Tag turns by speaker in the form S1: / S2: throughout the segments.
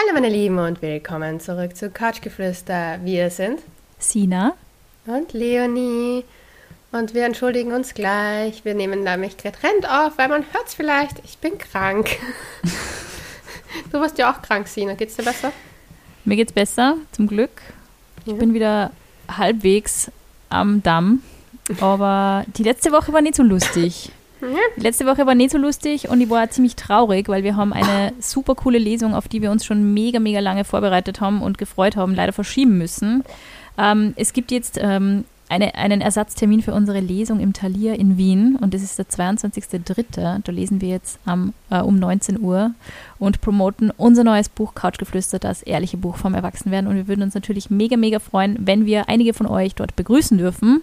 S1: Hallo meine Lieben und willkommen zurück zu Couchgeflüster. Wir sind
S2: Sina
S1: und Leonie und wir entschuldigen uns gleich. Wir nehmen nämlich getrennt auf, weil man hört es vielleicht, ich bin krank. du warst ja auch krank, Sina. Geht's dir besser?
S2: Mir geht's besser, zum Glück. Ich ja. bin wieder halbwegs am Damm, aber die letzte Woche war nicht so lustig. Die letzte Woche war nicht so lustig und ich war ziemlich traurig, weil wir haben eine super coole Lesung, auf die wir uns schon mega, mega lange vorbereitet haben und gefreut haben, leider verschieben müssen. Ähm, es gibt jetzt ähm, eine, einen Ersatztermin für unsere Lesung im Talier in Wien und das ist der 22.03. Da lesen wir jetzt ähm, äh, um 19 Uhr und promoten unser neues Buch Couchgeflüster, das ehrliche Buch vom Erwachsenwerden und wir würden uns natürlich mega, mega freuen, wenn wir einige von euch dort begrüßen dürfen.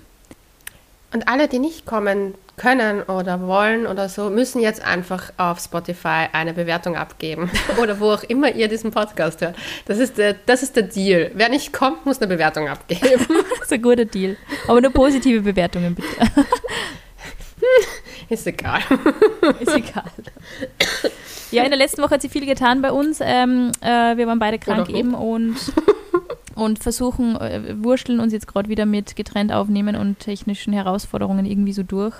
S1: Und alle, die nicht kommen können oder wollen oder so, müssen jetzt einfach auf Spotify eine Bewertung abgeben oder wo auch immer ihr diesen Podcast hört. Das ist der, das ist der Deal. Wer nicht kommt, muss eine Bewertung abgeben.
S2: das ist ein guter Deal. Aber nur positive Bewertungen bitte.
S1: ist egal.
S2: Ist egal. Ja, in der letzten Woche hat sie viel getan bei uns. Ähm, äh, wir waren beide krank eben und und versuchen, äh, wurschteln uns jetzt gerade wieder mit getrennt aufnehmen und technischen Herausforderungen irgendwie so durch.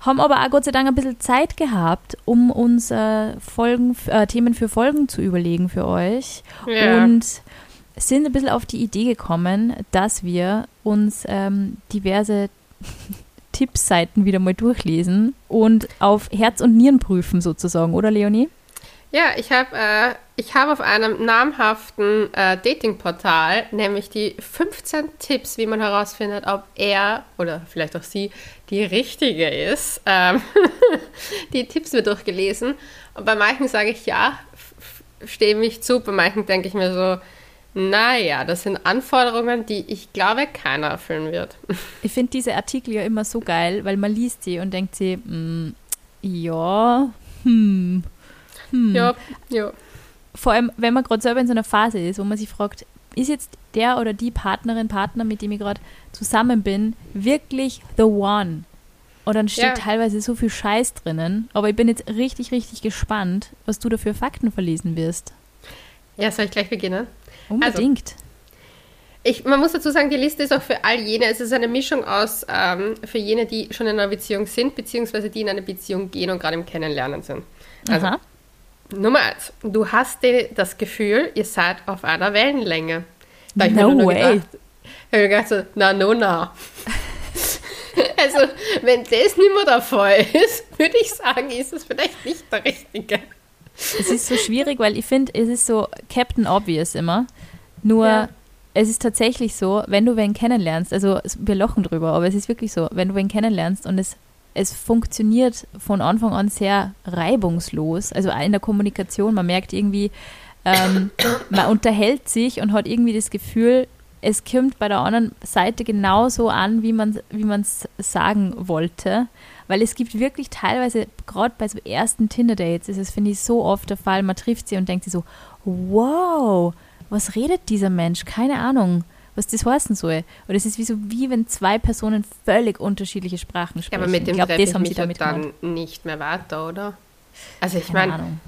S2: Haben aber auch Gott sei Dank ein bisschen Zeit gehabt, um uns äh, Folgen, äh, Themen für Folgen zu überlegen für euch. Ja. Und sind ein bisschen auf die Idee gekommen, dass wir uns ähm, diverse Tippseiten wieder mal durchlesen und auf Herz und Nieren prüfen sozusagen, oder Leonie?
S1: Ja, ich habe äh, hab auf einem namhaften äh, Datingportal nämlich die 15 Tipps, wie man herausfindet, ob er oder vielleicht auch sie die richtige ist. Ähm, die Tipps mir durchgelesen. Und bei manchen sage ich ja, stehe mich zu, bei manchen denke ich mir so, naja, das sind Anforderungen, die ich glaube, keiner erfüllen wird.
S2: Ich finde diese Artikel ja immer so geil, weil man liest sie und denkt sie, mm, ja, hm hm. Ja, ja. Vor allem, wenn man gerade selber in so einer Phase ist, wo man sich fragt, ist jetzt der oder die Partnerin, Partner, mit dem ich gerade zusammen bin, wirklich the one? Und dann steht ja. teilweise so viel Scheiß drinnen. Aber ich bin jetzt richtig, richtig gespannt, was du da für Fakten verlesen wirst.
S1: Ja, soll ich gleich beginnen?
S2: Unbedingt. Also,
S1: ich, man muss dazu sagen, die Liste ist auch für all jene, es ist eine Mischung aus ähm, für jene, die schon in einer Beziehung sind, beziehungsweise die in eine Beziehung gehen und gerade im Kennenlernen sind. Also Aha. Nummer eins, du hast das Gefühl, ihr seid auf einer Wellenlänge.
S2: Da no ich mir way. Gedacht,
S1: ich habe gedacht so, na, no, na. also, wenn das nicht mehr der Fall ist, würde ich sagen, ist es vielleicht nicht der Richtige.
S2: Es ist so schwierig, weil ich finde, es ist so Captain Obvious immer. Nur, ja. es ist tatsächlich so, wenn du wen kennenlernst, also wir lochen drüber, aber es ist wirklich so, wenn du wen kennenlernst und es es funktioniert von Anfang an sehr reibungslos. Also in der Kommunikation, man merkt irgendwie, ähm, man unterhält sich und hat irgendwie das Gefühl, es kommt bei der anderen Seite genauso an, wie man es sagen wollte. Weil es gibt wirklich teilweise, gerade bei so ersten Tinder-Dates, ist es, finde ich, so oft der Fall, man trifft sie und denkt sich so, wow, was redet dieser Mensch? Keine Ahnung was das heißen soll. Und es ist wie so, wie wenn zwei Personen völlig unterschiedliche Sprachen sprechen.
S1: Ja, aber mit dem ich glaube, das haben sie damit dann gemacht. nicht mehr weiter, oder? Also ich meine,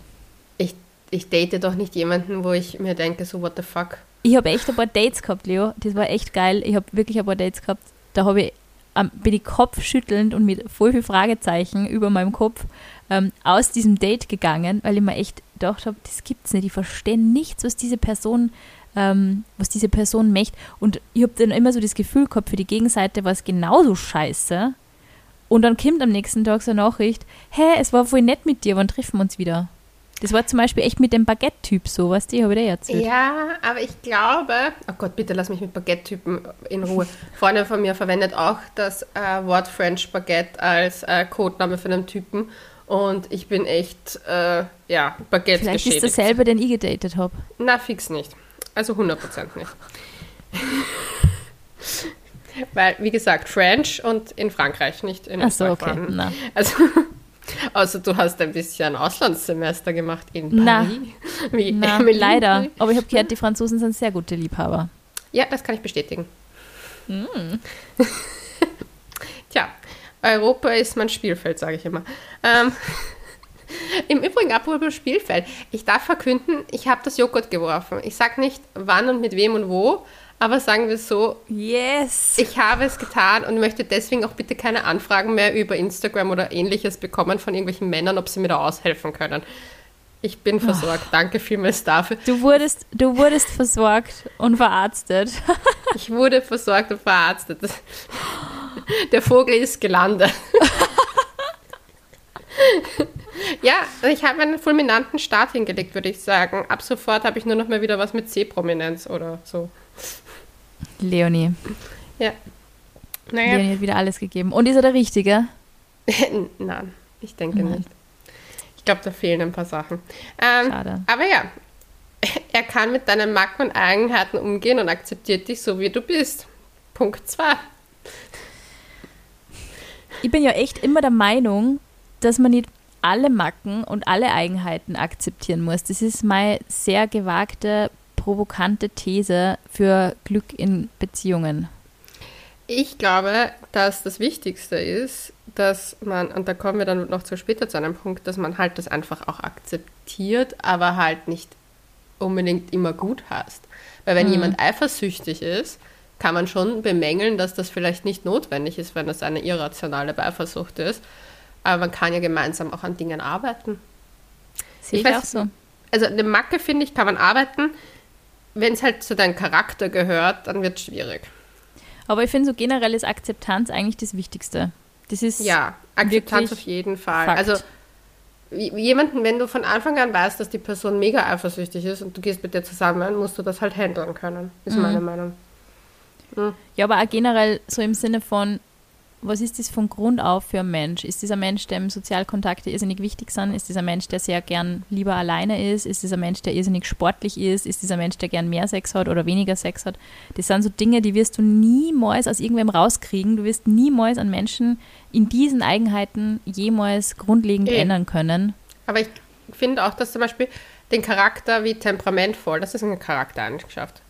S1: ich, ich date doch nicht jemanden, wo ich mir denke, so what the fuck.
S2: Ich habe echt ein paar Dates gehabt, Leo. Das war echt geil. Ich habe wirklich ein paar Dates gehabt. Da habe ich ähm, bin ich kopfschüttelnd und mit voll viel Fragezeichen über meinem Kopf ähm, aus diesem Date gegangen, weil ich mir echt gedacht habe, das gibt's nicht. Ich verstehe nichts, was diese Person ähm, was diese Person möchte. Und ich habe dann immer so das Gefühl gehabt, für die Gegenseite war es genauso scheiße. Und dann kommt am nächsten Tag so eine Nachricht, hä, es war voll nett mit dir, wann treffen wir uns wieder? Das war zum Beispiel echt mit dem Baguette-Typ so, was die habe ich dir erzählt.
S1: Ja, aber ich glaube, oh Gott, bitte lass mich mit Baguette-Typen in Ruhe. Freundin von mir verwendet auch das äh, Wort French Baguette als äh, Codename für einen Typen. Und ich bin echt, äh, ja, Baguette
S2: Vielleicht geschädigt. ist dasselbe, den ich gedatet habe.
S1: Na, fix nicht. Also 100% nicht. Weil, wie gesagt, French und in Frankreich, nicht in
S2: Ach so, okay. Na.
S1: Also, also du hast ein bisschen Auslandssemester gemacht in Paris.
S2: Na, wie Na leider. Aber ich habe gehört, die Franzosen sind sehr gute Liebhaber.
S1: Ja, das kann ich bestätigen. Mm. Tja, Europa ist mein Spielfeld, sage ich immer. Ähm, Im Übrigen, apropos Spielfeld, ich darf verkünden, ich habe das Joghurt geworfen. Ich sage nicht wann und mit wem und wo, aber sagen wir so,
S2: Yes!
S1: ich habe es getan und möchte deswegen auch bitte keine Anfragen mehr über Instagram oder ähnliches bekommen von irgendwelchen Männern, ob sie mir da aushelfen können. Ich bin versorgt. Danke vielmals dafür.
S2: Du wurdest, du wurdest versorgt und verarztet.
S1: Ich wurde versorgt und verarztet. Der Vogel ist gelandet. Ja, ich habe einen fulminanten Start hingelegt, würde ich sagen. Ab sofort habe ich nur noch mal wieder was mit C-Prominenz oder so.
S2: Leonie.
S1: Ja. Naja,
S2: Leonie hat wieder alles gegeben. Und ist er der Richtige?
S1: nein, ich denke
S2: Nein.
S1: nicht. Ich glaube, da fehlen ein paar Sachen. Ähm,
S2: Schade.
S1: aber ja, er kann mit deinen Macken und Eigenheiten umgehen und akzeptiert dich so, wie du bist. Punkt 2.
S2: Ich bin ja echt immer der Meinung, dass man nicht alle Macken und alle Eigenheiten akzeptieren muss. Das ist meine sehr gewagte, provokante These für Glück in Beziehungen.
S1: Ich glaube, dass das Wichtigste ist, dass man, und da kommen wir dann noch zu später zu einem Punkt, dass man halt das einfach auch akzeptiert, aber halt nicht unbedingt immer gut heißt. Weil wenn
S2: Mhm.
S1: jemand eifersüchtig ist, kann man schon bemängeln, dass das vielleicht nicht notwendig ist, wenn das eine irrationale Eifersucht ist. Aber man kann ja gemeinsam auch an Dingen arbeiten.
S2: Sehe
S1: Ich
S2: ich,
S1: weiß-
S2: auch so.
S1: Also eine Macke, finde ich, kann man arbeiten. Wenn es halt zu deinem Charakter gehört, dann wird es schwierig.
S2: Aber ich finde so generell ist Akzeptanz eigentlich das Wichtigste. Das ist
S1: Ja, Akzeptanz auf jeden Fall.
S2: Fakt.
S1: Also jemanden, wenn du von Anfang an weißt, dass die Person mega eifersüchtig ist und du gehst mit dir zusammen, musst du das halt handeln können, ist
S2: Mhm.
S1: meine Meinung.
S2: Ja, aber auch generell so im Sinne von, was ist das von Grund auf für ein Mensch? Ist dieser Mensch, dem Sozialkontakte irrsinnig wichtig sind? Ist dieser Mensch, der sehr gern lieber alleine ist? Ist dieser Mensch, der irrsinnig sportlich ist? Ist dieser Mensch, der gern mehr Sex hat oder weniger Sex hat? Das sind so Dinge, die wirst du niemals aus irgendwem rauskriegen. Du wirst niemals an Menschen in diesen Eigenheiten jemals grundlegend
S1: Eh.
S2: ändern können.
S1: Aber ich finde auch, dass zum Beispiel den Charakter wie temperamentvoll, das ist eine Charaktereigenschaft.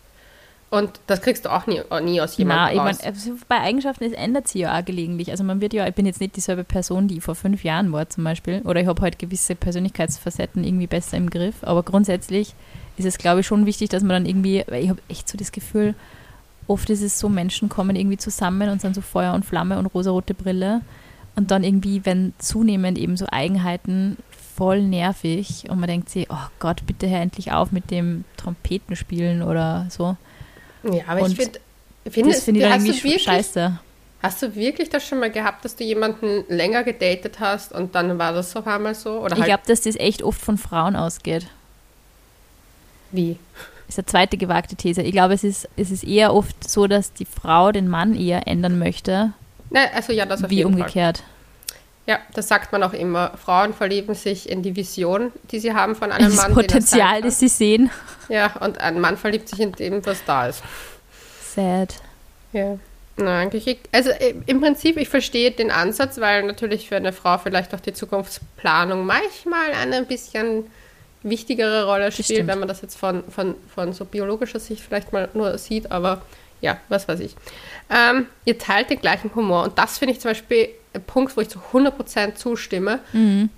S1: Und das kriegst du auch nie, nie aus jemandem
S2: ich
S1: raus.
S2: mein, also bei Eigenschaften, es ändert sich ja auch gelegentlich. Also man wird ja, ich bin jetzt nicht dieselbe Person, die ich vor fünf Jahren war zum Beispiel. Oder ich habe halt gewisse Persönlichkeitsfacetten irgendwie besser im Griff. Aber grundsätzlich ist es, glaube ich, schon wichtig, dass man dann irgendwie, weil ich habe echt so das Gefühl, oft ist es so, Menschen kommen irgendwie zusammen und sind so Feuer und Flamme und rosarote Brille. Und dann irgendwie, wenn zunehmend eben so Eigenheiten voll nervig und man denkt sich, oh Gott, bitte hör endlich auf mit dem Trompetenspielen oder so.
S1: Ja, aber
S2: und
S1: ich finde, finde
S2: Das finde ich
S1: hast, du
S2: irgendwie
S1: wirklich,
S2: scheiße.
S1: hast du wirklich das schon mal gehabt, dass du jemanden länger gedatet hast und dann war das auf einmal so? Oder
S2: Ich
S1: halt
S2: glaube, dass das echt oft von Frauen ausgeht.
S1: wie?
S2: Ist eine zweite gewagte These. Ich glaube, es ist, es ist eher oft so, dass die Frau den Mann eher ändern möchte,
S1: Nein, also ja, das auf
S2: wie
S1: jeden Fall. Ja, das sagt man auch immer. Frauen verlieben sich in die Vision, die sie haben von einem
S2: Das
S1: Mann. er
S2: Potenzial, das sie sehen.
S1: Ja, und ein Mann verliebt sich in dem, was da ist.
S2: Sad.
S1: Ja. Eigentlich, ich- also äh, im Prinzip, ich verstehe den Ansatz, weil natürlich für eine Frau vielleicht auch die Zukunftsplanung manchmal eine ein bisschen wichtigere Rolle spielt, wenn man das jetzt von, von, von so biologischer Sicht vielleicht mal nur sieht, aber ja, was weiß ich. Ähm, ihr teilt den gleichen Humor und das finde ich zum Beispiel Punkt, wo ich zu 100% zustimme.
S2: Mhm.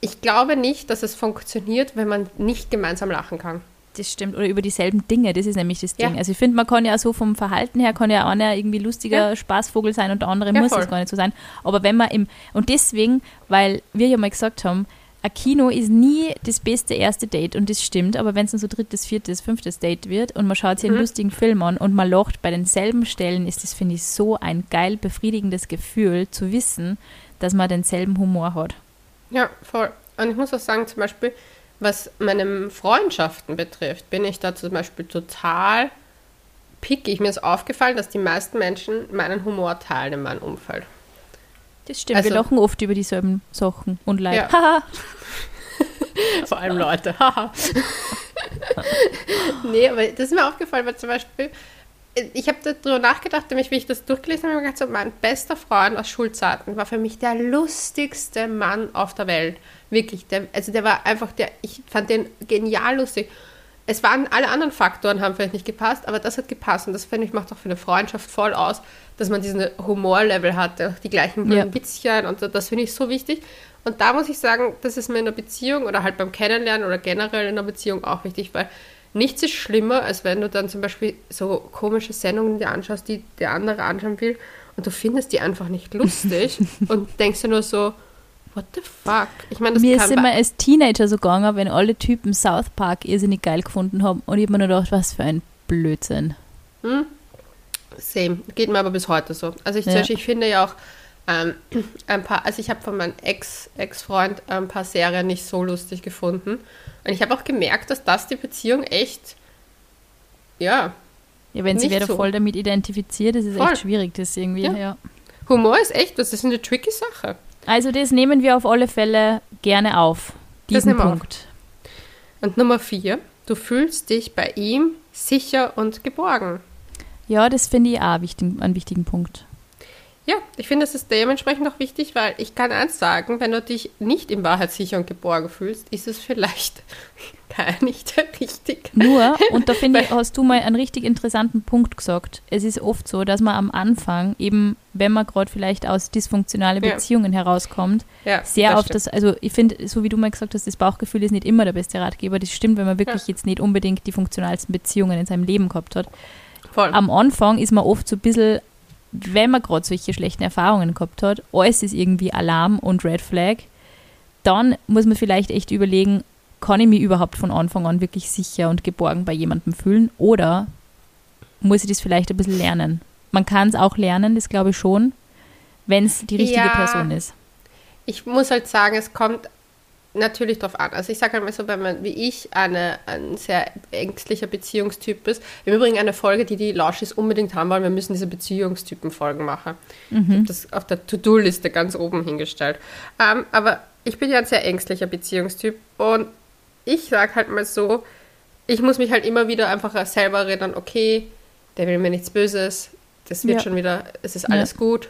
S1: Ich glaube nicht, dass es funktioniert, wenn man nicht gemeinsam lachen kann.
S2: Das stimmt. Oder über dieselben Dinge, das ist nämlich das
S1: Ja.
S2: Ding. Also ich finde, man kann ja so vom Verhalten her, kann ja einer irgendwie lustiger
S1: Ja.
S2: Spaßvogel sein und der andere
S1: Ja,
S2: muss
S1: voll.
S2: es gar nicht so sein. Aber wenn man im, und deswegen, weil wir ja mal gesagt haben, ein Kino ist nie das beste erste Date und das stimmt, aber wenn es dann so drittes, viertes, fünftes Date wird und man schaut sich einen
S1: Mhm.
S2: lustigen Film an und man lacht bei denselben Stellen, ist das, finde ich, so ein geil befriedigendes Gefühl zu wissen, dass man denselben Humor hat.
S1: Ja, voll. Und ich muss auch sagen, zum Beispiel, was meine Freundschaften betrifft, bin ich da zum Beispiel total pickig. Mir ist aufgefallen, dass die meisten Menschen meinen Humor teilen in meinem Umfeld.
S2: Das stimmt,
S1: Also-
S2: wir lachen oft über dieselben Sachen und leid.
S1: Ja. Vor allem Leute. haha. nee, aber das ist mir aufgefallen, weil zum Beispiel, ich habe darüber nachgedacht, nämlich wie ich das durchgelesen habe, gedacht, so, mein bester Freund aus Schulzeiten war für mich der lustigste Mann auf der Welt. Wirklich. Der, also der war einfach der, ich fand den genial lustig. Es waren alle anderen Faktoren, haben vielleicht nicht gepasst, aber das hat gepasst. Und das finde ich macht auch für eine Freundschaft voll aus, dass man diesen Humorlevel hat, auch die gleichen
S2: Ja.
S1: Witzchen und das finde ich so wichtig. Und da muss ich sagen, das ist mir in einer Beziehung oder halt beim Kennenlernen oder generell in einer Beziehung auch wichtig, weil nichts ist schlimmer, als wenn du dann zum Beispiel so komische Sendungen dir anschaust, die der andere anschauen will und du findest die einfach nicht lustig und denkst dir nur so, what the fuck?
S2: Ich meine, das Mir ist immer als Teenager so gegangen, wenn alle Typen South Park irrsinnig geil gefunden haben und ich habe mir nur gedacht, was für ein Blödsinn. Hm?
S1: Same. Geht mir aber bis heute so. Also ich, ja. Beispiel, ich finde ja auch ähm, ein paar, also ich habe von meinem Ex, Ex-Freund ein paar Serien nicht so lustig gefunden. Und ich habe auch gemerkt, dass das die Beziehung echt, ja.
S2: Ja, wenn sie wieder so. voll damit identifiziert, ist es echt schwierig, das irgendwie, ja. ja.
S1: Humor ist echt, das ist eine tricky Sache.
S2: Also das nehmen wir auf alle Fälle gerne auf, diesen Punkt.
S1: Auf. Und Nummer vier, du fühlst dich bei ihm sicher und geborgen.
S2: Ja, das finde ich auch wichtig, einen wichtigen Punkt.
S1: Ja, ich finde, das ist dementsprechend auch wichtig, weil ich kann eins sagen, wenn du dich nicht in Wahrheit sicher und geborgen fühlst, ist es vielleicht gar nicht richtig.
S2: Nur, und da finde ich, hast du mal einen richtig interessanten Punkt gesagt. Es ist oft so, dass man am Anfang eben, wenn man gerade vielleicht aus dysfunktionalen Beziehungen ja. herauskommt, ja, sehr das auf das, also ich finde, so wie du mal gesagt hast, das Bauchgefühl ist nicht immer der beste Ratgeber. Das stimmt, wenn man wirklich ja. jetzt nicht unbedingt die funktionalsten Beziehungen in seinem Leben gehabt hat. Voll. Am Anfang ist man oft so ein bisschen wenn man gerade solche schlechten Erfahrungen gehabt hat, alles ist irgendwie Alarm und Red Flag, dann muss man vielleicht echt überlegen, kann ich mich überhaupt von Anfang an wirklich sicher und geborgen bei jemandem fühlen oder muss ich das vielleicht ein bisschen lernen? Man kann es auch lernen, das glaube ich schon, wenn es die richtige ja, Person ist.
S1: Ich muss halt sagen, es kommt natürlich drauf an. Also ich sage halt mal so, wenn man wie ich eine, ein sehr ängstlicher Beziehungstyp ist, wir übrigens eine Folge, die die Lauschis unbedingt haben wollen, wir müssen diese Beziehungstypen-Folgen machen. Mhm. Ich habe das auf der To-Do-Liste ganz oben hingestellt. Ähm, aber ich bin ja ein sehr ängstlicher Beziehungstyp und ich sage halt mal so, ich muss mich halt immer wieder einfach selber erinnern, okay, der will mir nichts Böses, das wird ja. schon wieder, es ist alles ja. gut.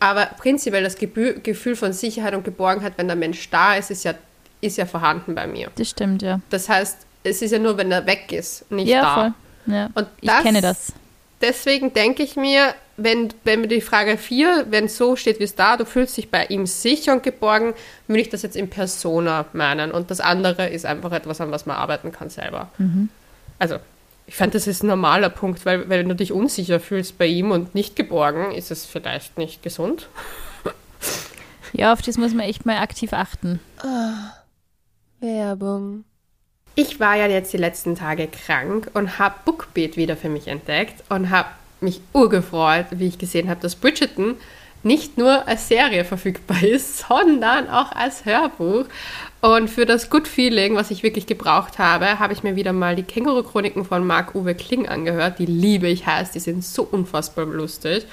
S1: Aber prinzipiell das Gefühl von Sicherheit und Geborgenheit, wenn der Mensch da ist, ist ja ist ja vorhanden bei mir.
S2: Das stimmt, ja.
S1: Das heißt, es ist ja nur, wenn er weg ist, nicht
S2: ja,
S1: da.
S2: Voll. Ja, Und ich kenne das.
S1: Deswegen denke ich mir, wenn, wenn mir die Frage 4, wenn so steht, wie es da, du fühlst dich bei ihm sicher und geborgen, würde ich das jetzt in Persona meinen. Und das andere ist einfach etwas, an was man arbeiten kann selber. Mhm. Also, ich fand, das ist ein normaler Punkt, weil wenn du dich unsicher fühlst bei ihm und nicht geborgen, ist es vielleicht nicht gesund.
S2: Ja, auf das muss man echt mal aktiv achten.
S1: Werbung. Ich war ja jetzt die letzten Tage krank und habe Bookbeat wieder für mich entdeckt und habe mich urgefreut, wie ich gesehen habe, dass Bridgerton nicht nur als Serie verfügbar ist, sondern auch als Hörbuch. Und für das Good Feeling, was ich wirklich gebraucht habe, habe ich mir wieder mal die Känguru-Chroniken von Marc-Uwe Kling angehört. Die liebe ich heißt, die sind so unfassbar lustig.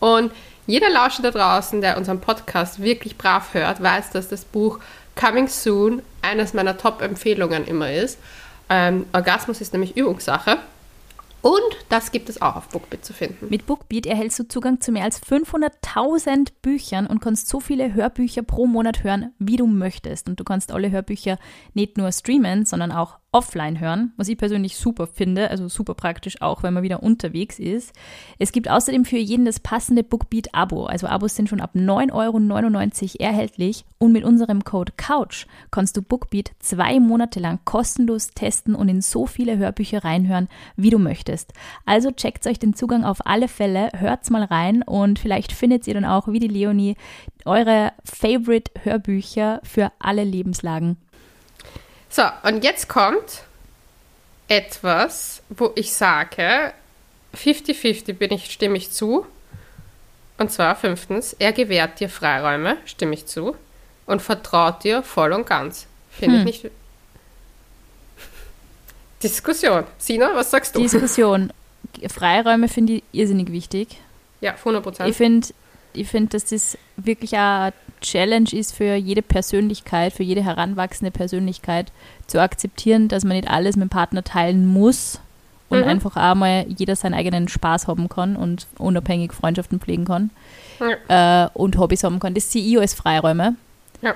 S1: Und jeder Lauscher da draußen, der unseren Podcast wirklich brav hört, weiß, dass das Buch Coming Soon eines meiner Top-Empfehlungen immer ist. Ähm, Orgasmus ist nämlich Übungssache. Und das gibt es auch auf Bookbeat zu finden.
S2: Mit Bookbeat erhältst du Zugang zu mehr als 500.000 Büchern und kannst so viele Hörbücher pro Monat hören, wie du möchtest. Und du kannst alle Hörbücher nicht nur streamen, sondern auch offline hören, was ich persönlich super finde, also super praktisch auch, wenn man wieder unterwegs ist. Es gibt außerdem für jeden das passende Bookbeat-Abo. Also Abos sind schon ab 9,99 Euro erhältlich und mit unserem Code COUCH kannst du Bookbeat zwei Monate lang kostenlos testen und in so viele Hörbücher reinhören, wie du möchtest. Also checkt euch den Zugang auf alle Fälle, hört's mal rein und vielleicht findet ihr dann auch, wie die Leonie, eure Favorite Hörbücher für alle Lebenslagen
S1: so, und jetzt kommt etwas, wo ich sage, 50-50 bin ich, stimme ich zu. Und zwar fünftens, er gewährt dir Freiräume, stimme ich zu, und vertraut dir voll und ganz. Finde hm. ich nicht. Diskussion. Sina, was sagst du?
S2: Diskussion. Freiräume finde ich irrsinnig wichtig.
S1: Ja, 100 Prozent.
S2: Ich finde, ich find, dass das wirklich eine Challenge ist für jede Persönlichkeit, für jede heranwachsende Persönlichkeit, zu akzeptieren, dass man nicht alles mit dem Partner teilen muss und mhm. einfach einmal jeder seinen eigenen Spaß haben kann und unabhängig Freundschaften pflegen kann ja. äh, und Hobbys haben kann. Das CEO ist Freiräume. Ja.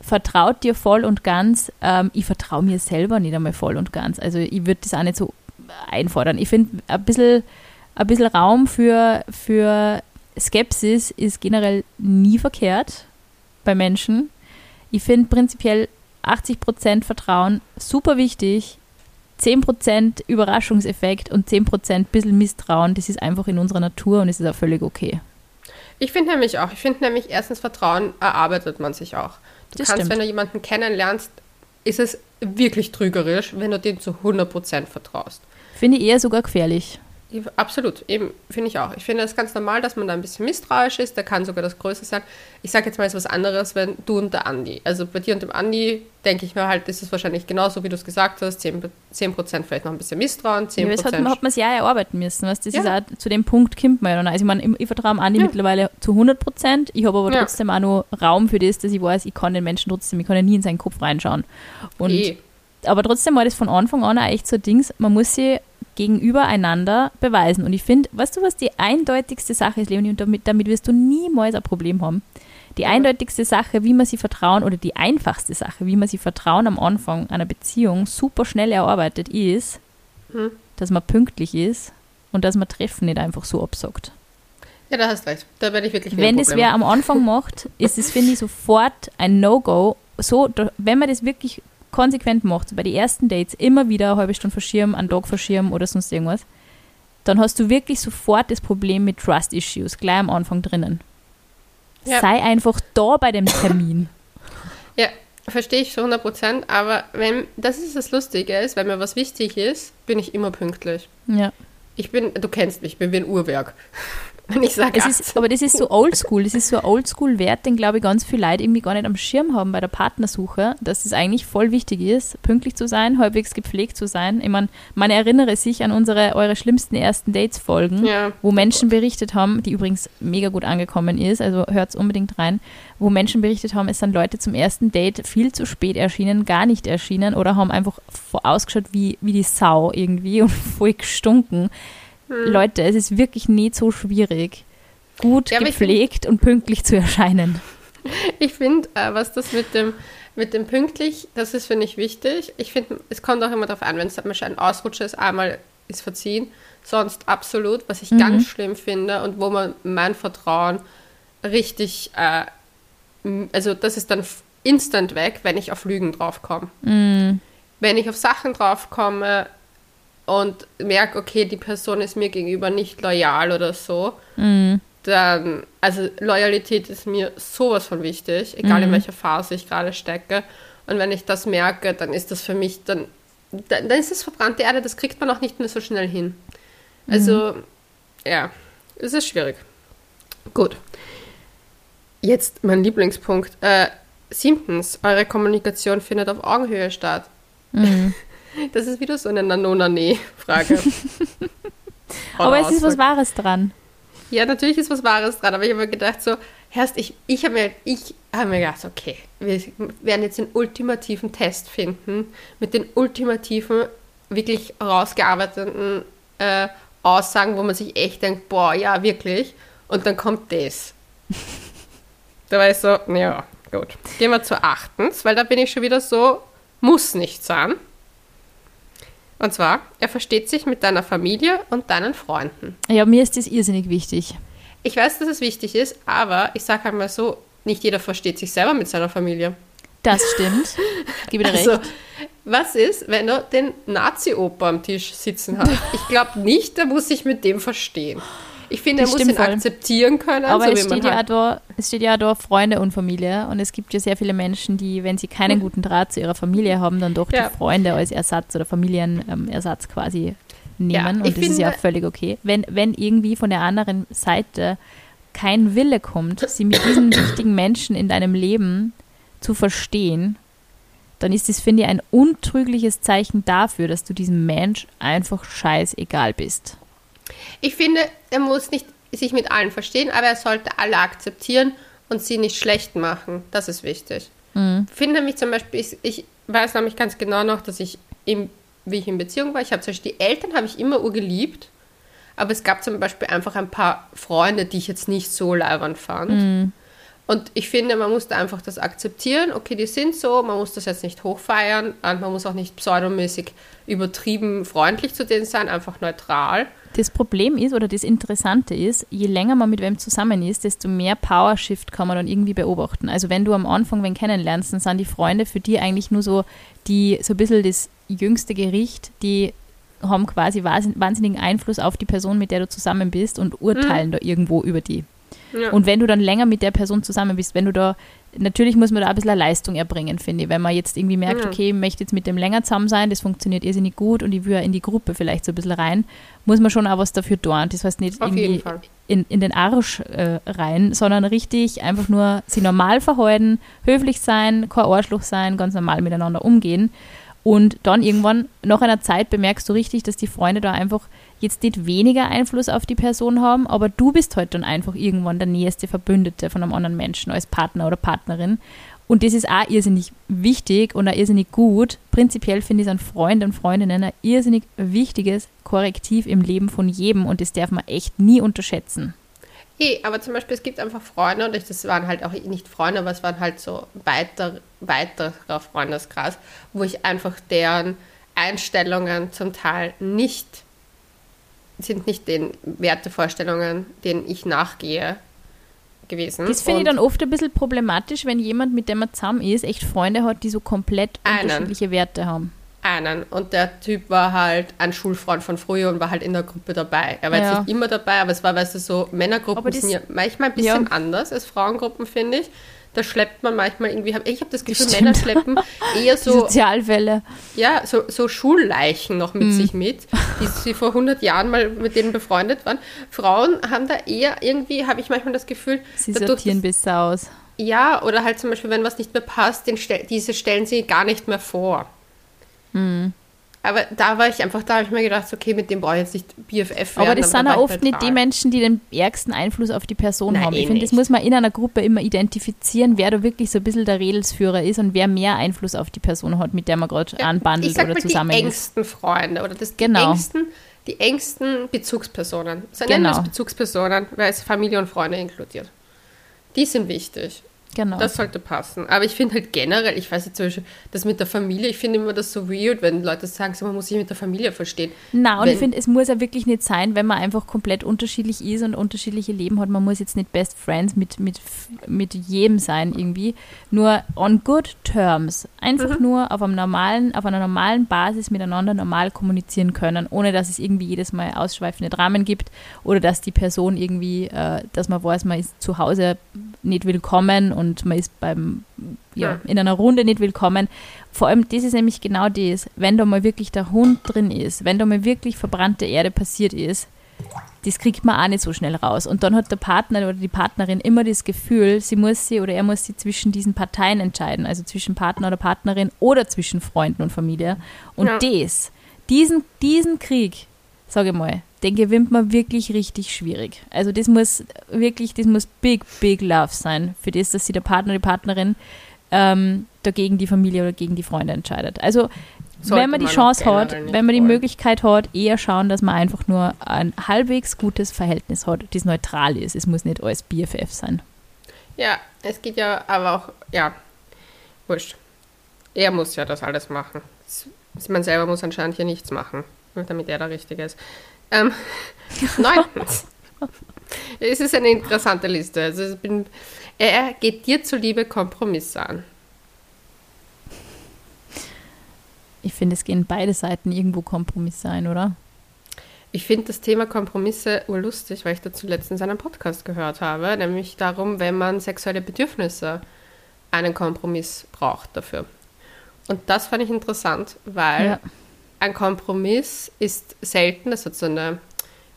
S2: Vertraut dir voll und ganz. Ähm, ich vertraue mir selber nicht einmal voll und ganz. Also ich würde das auch nicht so einfordern. Ich finde ein bisschen, ein bisschen Raum für, für Skepsis ist generell nie verkehrt bei Menschen. Ich finde prinzipiell 80% Vertrauen super wichtig. 10% Überraschungseffekt und 10% bisschen Misstrauen, das ist einfach in unserer Natur und es ist auch völlig okay.
S1: Ich finde nämlich auch, ich finde nämlich erstens Vertrauen erarbeitet man sich auch. Du
S2: Das
S1: kannst,
S2: stimmt.
S1: wenn du jemanden kennenlernst, ist es wirklich trügerisch, wenn du dem zu 100% vertraust.
S2: Finde ich eher sogar gefährlich.
S1: Absolut, eben, finde ich auch. Ich finde es ganz normal, dass man da ein bisschen misstrauisch ist, da kann sogar das Größte sein. Ich sage jetzt mal jetzt was anderes, wenn du und der Andi. Also bei dir und dem Andi denke ich mir halt, ist es wahrscheinlich genauso, wie du es gesagt hast, 10%, 10 vielleicht noch ein bisschen Misstrauen, 10%.
S2: Ja, das hat, man- hat man sich ja erarbeiten müssen. Weißt? Das
S1: Ja.
S2: ist auch, zu dem Punkt kommt man ja dann. Also ich meine, ich, vertraue Andi
S1: Ja.
S2: mittlerweile zu 100 Prozent. Ich habe aber
S1: Ja.
S2: trotzdem auch noch Raum für das, dass ich weiß, ich kann den Menschen trotzdem, ich kann ja nie in seinen Kopf reinschauen. Und,
S1: eh.
S2: Aber trotzdem war das von Anfang an auch echt so ein Dings, man muss sie gegenüber einander beweisen. Und ich finde, weißt du, was die eindeutigste Sache ist, Leonie, und damit, damit wirst du niemals ein Problem haben. Die eindeutigste Sache, wie man sie vertrauen, oder die einfachste Sache, wie man sie vertrauen am Anfang einer Beziehung super schnell erarbeitet, ist,
S1: Hm.
S2: dass man pünktlich ist und dass man Treffen nicht einfach so absagt.
S1: Ja, da hast recht. Da werde ich wirklich
S2: Wenn das wer am Anfang macht, ist es, finde ich, sofort ein No-Go. So, wenn man das wirklich konsequent macht, bei den ersten Dates immer wieder eine halbe Stunde verschirmen, einen Tag verschirmen oder sonst irgendwas, dann hast du wirklich sofort das Problem mit Trust-Issues gleich am Anfang drinnen.
S1: Ja.
S2: Sei einfach da bei dem Termin.
S1: Ja, verstehe ich zu 100 Prozent, aber wenn, das ist das Lustige ist, wenn mir was wichtig ist, bin ich immer pünktlich.
S2: Ja.
S1: Ich bin, du kennst mich, ich bin wie ein Uhrwerk. Wenn ich sage
S2: Es ist, aber das ist so oldschool. Das ist so oldschool-Wert, den, glaube ich, ganz viele Leute irgendwie gar nicht am Schirm haben bei der Partnersuche, dass es eigentlich voll wichtig ist, pünktlich zu sein, halbwegs gepflegt zu sein. Ich meine, man erinnere sich an unsere, eure schlimmsten ersten Dates-Folgen,
S1: Ja.
S2: wo Menschen berichtet haben, die übrigens mega gut angekommen ist, also hört unbedingt rein, wo Menschen berichtet haben, es sind Leute zum ersten Date viel zu spät erschienen, gar nicht erschienen oder haben einfach ausgeschaut wie, wie die Sau irgendwie und voll gestunken. Leute, es ist wirklich nicht so schwierig, gut
S1: Ja,
S2: gepflegt und pünktlich zu erscheinen.
S1: Ich finde, äh, was das mit dem, mit dem pünktlich, das ist, finde ich, wichtig. Ich finde, es kommt auch immer darauf an, wenn es zum Beispiel ein Ausrutscher ist, einmal ist verziehen, sonst absolut, was ich ganz schlimm finde und wo man mein Vertrauen richtig, äh, also das ist dann instant weg, wenn ich auf Lügen draufkomme. Wenn ich auf Sachen draufkomme und merke, okay, die Person ist mir gegenüber nicht loyal oder so, dann, also Loyalität ist mir sowas von wichtig, egal in welcher Phase ich gerade stecke. Und wenn ich das merke, dann ist das für mich, dann, dann, dann ist das verbrannte Erde, das kriegt man auch nicht mehr so schnell hin. Also, ja, es ist schwierig. Gut. Jetzt mein Lieblingspunkt. Äh, siebtens, eure Kommunikation findet auf Augenhöhe statt. Das ist wieder so eine Nanona-Nee-Frage.
S2: Aber es ist was Wahres dran.
S1: Ja, natürlich ist was Wahres dran, aber ich habe mir gedacht, so, Herrst, ich, ich habe mir, ich hab mir gedacht, okay, wir werden jetzt den ultimativen Test finden, mit den ultimativen, wirklich rausgearbeiteten äh, Aussagen, wo man sich echt denkt, boah, ja, wirklich. Und dann kommt das. da war ich so, ja, gut. Gehen wir zu achtens, weil da bin ich schon wieder so, muss nicht sein. Und zwar, er versteht sich mit deiner Familie und deinen Freunden.
S2: Ja, mir ist das irrsinnig wichtig.
S1: Ich weiß, dass es wichtig ist, aber ich sage einmal so, nicht jeder versteht sich selber mit seiner Familie.
S2: Das stimmt. Gebe dir
S1: Also,
S2: recht.
S1: was ist, wenn du den Nazi-Opa am Tisch sitzen hast? Ich glaube nicht, der muss sich mit dem verstehen. Ich finde, er muss ihn
S2: voll.
S1: akzeptieren können.
S2: Aber
S1: so
S2: es steht, ja da, es steht ja da Freunde und Familie. Und es gibt ja sehr viele Menschen, die, wenn sie keinen guten Draht zu ihrer Familie haben, dann doch
S1: Ja.
S2: die Freunde als Ersatz oder Familienersatz quasi nehmen.
S1: Ja,
S2: und das ist ja auch völlig okay. Wenn, wenn irgendwie von der anderen Seite kein Wille kommt, sie mit diesen wichtigen Menschen in deinem Leben zu verstehen, dann ist das, finde ich, ein untrügliches Zeichen dafür, dass du diesem Mensch einfach scheißegal bist.
S1: Ich finde, er muss nicht sich mit allen verstehen, aber er sollte alle akzeptieren und sie nicht schlecht machen. Das ist wichtig.
S2: Mhm.
S1: Ich finde nämlich zum Beispiel, ich, ich weiß nämlich ganz genau noch, dass ich, im, wie ich in Beziehung war, ich habe zum Beispiel die Eltern habe ich immer urgeliebt, aber es gab zum Beispiel einfach ein paar Freunde, die ich jetzt nicht so leibend fand. Und Und ich finde, man muss da einfach das akzeptieren. Okay, die sind so, man muss das jetzt nicht hochfeiern und man muss auch nicht pseudomäßig übertrieben freundlich zu denen sein, einfach neutral.
S2: Das Problem ist oder das Interessante ist, je länger man mit wem zusammen ist, desto mehr Power Shift kann man dann irgendwie beobachten. Also wenn du am Anfang wen kennenlernst, dann sind die Freunde für die eigentlich nur so die so ein bisschen das jüngste Gericht, die haben quasi wahnsinnigen Einfluss auf die Person, mit der du zusammen bist und urteilen mhm. da irgendwo über die. Ja. Und wenn du dann länger mit der Person zusammen bist, wenn du da, natürlich muss man da ein bisschen Leistung erbringen, finde ich. Wenn man jetzt irgendwie merkt, ja. okay, ich möchte jetzt mit dem länger zusammen sein, das funktioniert irrsinnig gut und ich will ja in die Gruppe vielleicht so ein bisschen rein, muss man schon auch was dafür tun. Das heißt nicht Auf irgendwie in, in den Arsch äh, rein, sondern richtig einfach nur sie normal verhalten, höflich sein, kein Arschloch sein, ganz normal miteinander umgehen. Und dann irgendwann, nach einer Zeit, bemerkst du richtig, dass die Freunde da einfach jetzt nicht weniger Einfluss auf die Person haben, aber du bist halt dann einfach irgendwann der nächste Verbündete von einem anderen Menschen als Partner oder Partnerin. Und das ist auch irrsinnig wichtig und auch irrsinnig gut. Prinzipiell finde ich es an Freunde und Freundinnen ein irrsinnig wichtiges Korrektiv im Leben von jedem und das darf man echt nie unterschätzen.
S1: Hey, aber zum Beispiel, es gibt einfach Freunde und ich, das waren halt auch nicht Freunde, aber es waren halt so weiter, weiterer Freundeskreis, wo ich einfach deren Einstellungen zum Teil nicht, sind nicht den Wertevorstellungen, denen ich nachgehe, gewesen.
S2: Das finde ich dann oft ein bisschen problematisch, wenn jemand, mit dem man zusammen ist, echt Freunde hat, die so komplett einen. unterschiedliche Werte haben
S1: einen und der Typ war halt ein Schulfreund von früher und war halt in der Gruppe dabei. Er war ja. jetzt nicht immer dabei, aber es war, weißt du, so Männergruppen sind ja manchmal ein bisschen ja. anders als Frauengruppen, finde ich. Da schleppt man manchmal irgendwie, ich habe das Gefühl, Männer schleppen eher so.
S2: Sozialfälle.
S1: Ja, so, so Schulleichen noch mit mhm. sich mit, die sie vor 100 Jahren mal mit denen befreundet waren. Frauen haben da eher irgendwie, habe ich manchmal das Gefühl,
S2: sie sortieren besser aus.
S1: Ja, oder halt zum Beispiel, wenn was nicht mehr passt, den, diese stellen sie gar nicht mehr vor. Mhm. Aber da war ich einfach, da habe ich mir gedacht, okay, mit dem brauche ich jetzt nicht BFF werden.
S2: Aber das sind ja oft nicht die Menschen, die den ärgsten Einfluss auf die Person Nein, haben. Ich eh finde, das muss man in einer Gruppe immer identifizieren, wer da wirklich so ein bisschen der Redelsführer ist und wer mehr Einfluss auf die Person hat, mit der man gerade ja, anbandelt oder zusammen ist.
S1: die engsten Freunde oder das, genau. die, engsten, die engsten Bezugspersonen. So genau. nennen wir es Bezugspersonen, weil es Familie und Freunde inkludiert. Die sind wichtig. Genau. Das sollte passen. Aber ich finde halt generell, ich weiß jetzt zum Beispiel, das mit der Familie, ich finde immer das so weird, wenn Leute sagen, so, man muss sich mit der Familie verstehen.
S2: Na, und wenn, ich finde, es muss ja wirklich nicht sein, wenn man einfach komplett unterschiedlich ist und unterschiedliche Leben hat. Man muss jetzt nicht Best Friends mit, mit, mit jedem sein irgendwie. Nur on good terms. Einfach mhm. nur auf, einem normalen, auf einer normalen Basis miteinander normal kommunizieren können, ohne dass es irgendwie jedes Mal ausschweifende Dramen gibt oder dass die Person irgendwie, äh, dass man weiß, man ist zu Hause nicht willkommen und man ist beim, ja, in einer Runde nicht willkommen. Vor allem, das ist nämlich genau das, wenn da mal wirklich der Hund drin ist, wenn da mal wirklich verbrannte Erde passiert ist, das kriegt man auch nicht so schnell raus. Und dann hat der Partner oder die Partnerin immer das Gefühl, sie muss sie oder er muss sie zwischen diesen Parteien entscheiden, also zwischen Partner oder Partnerin oder zwischen Freunden und Familie. Und ja. das, diesen, diesen Krieg, sage ich mal, den gewinnt man wirklich richtig schwierig. Also das muss wirklich, das muss big, big love sein, für das, dass sich der Partner, die Partnerin ähm, dagegen die Familie oder gegen die Freunde entscheidet. Also Sollte wenn man die man Chance hat, wenn man die wollen. Möglichkeit hat, eher schauen, dass man einfach nur ein halbwegs gutes Verhältnis hat, das neutral ist. Es muss nicht alles BFF sein.
S1: Ja, es geht ja aber auch, ja, wurscht. Er muss ja das alles machen. Man selber muss anscheinend hier nichts machen, damit er der Richtige ist. Ähm, neuntens. es ist eine interessante Liste. Also bin, er geht dir zuliebe Kompromisse an.
S2: Ich finde, es gehen beide Seiten irgendwo Kompromisse ein, oder?
S1: Ich finde das Thema Kompromisse urlustig, weil ich dazu letztens einen Podcast gehört habe, nämlich darum, wenn man sexuelle Bedürfnisse einen Kompromiss braucht dafür. Und das fand ich interessant, weil ja ein Kompromiss ist selten, das hat so eine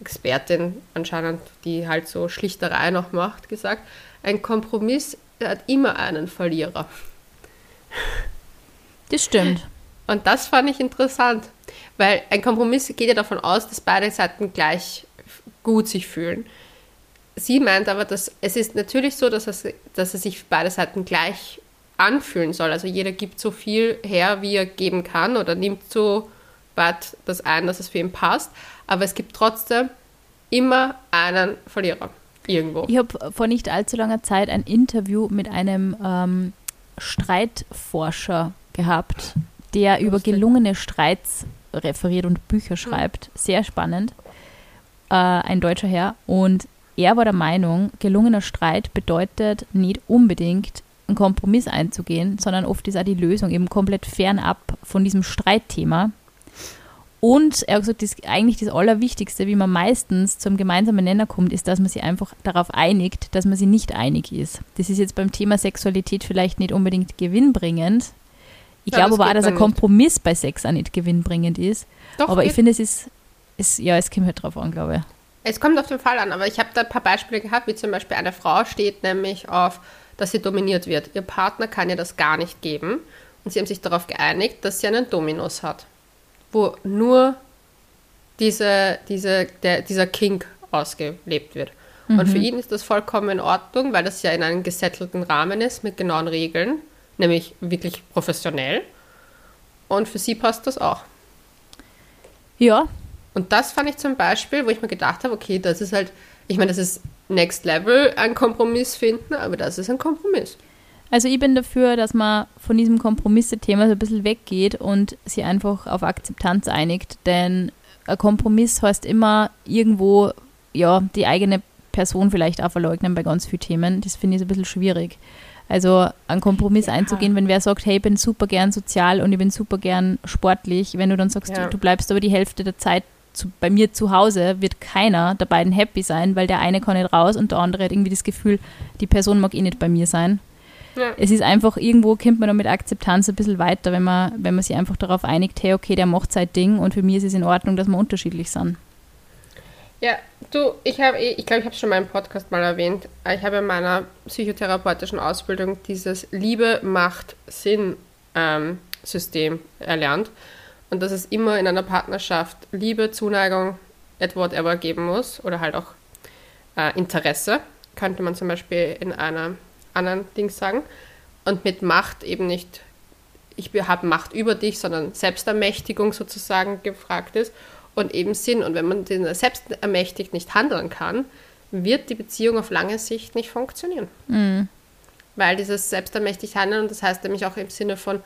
S1: Expertin anscheinend, die halt so Schlichterei noch macht, gesagt, ein Kompromiss hat immer einen Verlierer.
S2: Das stimmt.
S1: Und das fand ich interessant, weil ein Kompromiss geht ja davon aus, dass beide Seiten gleich gut sich fühlen. Sie meint aber, dass es ist natürlich so, dass es, dass es sich für beide Seiten gleich anfühlen soll. Also jeder gibt so viel her, wie er geben kann oder nimmt so weit das ein, dass es für ihn passt. Aber es gibt trotzdem immer einen Verlierer. irgendwo.
S2: Ich habe vor nicht allzu langer Zeit ein Interview mit einem ähm, Streitforscher gehabt, der über gelungene Streits referiert und Bücher schreibt. Sehr spannend. Äh, ein deutscher Herr. Und er war der Meinung, gelungener Streit bedeutet nicht unbedingt einen Kompromiss einzugehen, sondern oft ist auch die Lösung eben komplett fernab von diesem Streitthema. Und er hat gesagt, das, eigentlich das Allerwichtigste, wie man meistens zum gemeinsamen Nenner kommt, ist, dass man sich einfach darauf einigt, dass man sich nicht einig ist. Das ist jetzt beim Thema Sexualität vielleicht nicht unbedingt gewinnbringend. Ich
S1: Ja,
S2: glaube aber auch, dass ein
S1: dann nicht.
S2: Kompromiss bei Sex auch nicht gewinnbringend ist.
S1: Doch,
S2: aber ich finde, es ist, es, ja, es kommt halt drauf an, glaube ich.
S1: Es kommt auf den Fall an, aber ich habe da ein paar Beispiele gehabt, wie zum Beispiel eine Frau steht nämlich auf, dass sie dominiert wird. Ihr Partner kann ihr das gar nicht geben und sie haben sich darauf geeinigt, dass sie einen Dominus hat, wo nur diese, diese, der, dieser Kink ausgelebt wird. Und für ihn ist das vollkommen in Ordnung, weil das ja in einem gesettelten Rahmen ist mit genauen Regeln, nämlich wirklich professionell. Und für sie passt das auch.
S2: Ja,
S1: Und das fand ich zum Beispiel, wo ich mir gedacht habe, okay, das ist halt, ich meine, das ist Next Level, ein Kompromiss finden, aber das ist ein Kompromiss.
S2: Also ich bin dafür, dass man von diesem Kompromisse-Thema so ein bisschen weggeht und sich einfach auf Akzeptanz einigt, denn ein Kompromiss heißt immer irgendwo, ja, die eigene Person vielleicht auch verleugnen bei ganz vielen Themen. Das finde ich so ein bisschen schwierig. Also einen Kompromiss einzugehen, wenn wer sagt, hey, ich bin super gern sozial und ich bin super gern sportlich, wenn du dann sagst,
S1: Ja.
S2: du, du bleibst aber die Hälfte der Zeit zu, bei mir zu Hause, wird keiner der beiden happy sein, weil der eine kann nicht raus und der andere hat irgendwie das Gefühl, die Person mag eh nicht bei mir sein
S1: Ja.
S2: es ist einfach, irgendwo kommt man dann mit Akzeptanz ein bisschen weiter, wenn man, wenn man sich einfach darauf einigt, hey, okay, der macht sein Ding und für mich ist es in Ordnung, dass wir unterschiedlich sind.
S1: Ja, du, ich habe, ich glaube, ich habe schon mal im Podcast mal erwähnt, ich habe in meiner psychotherapeutischen Ausbildung dieses Liebe macht Sinn ähm, System erlernt und dass es immer in einer Partnerschaft Liebe, Zuneigung, et whatever geben muss oder halt auch äh, Interesse, könnte man zum Beispiel in einer anderen Ding sagen und mit Macht eben nicht ich habe Macht über dich, sondern Selbstermächtigung sozusagen gefragt ist und eben Sinn. Und wenn man den selbstermächtigt nicht handeln kann, wird die Beziehung auf lange Sicht nicht funktionieren. Weil dieses selbstermächtigt handeln, und das heißt nämlich auch im Sinne von,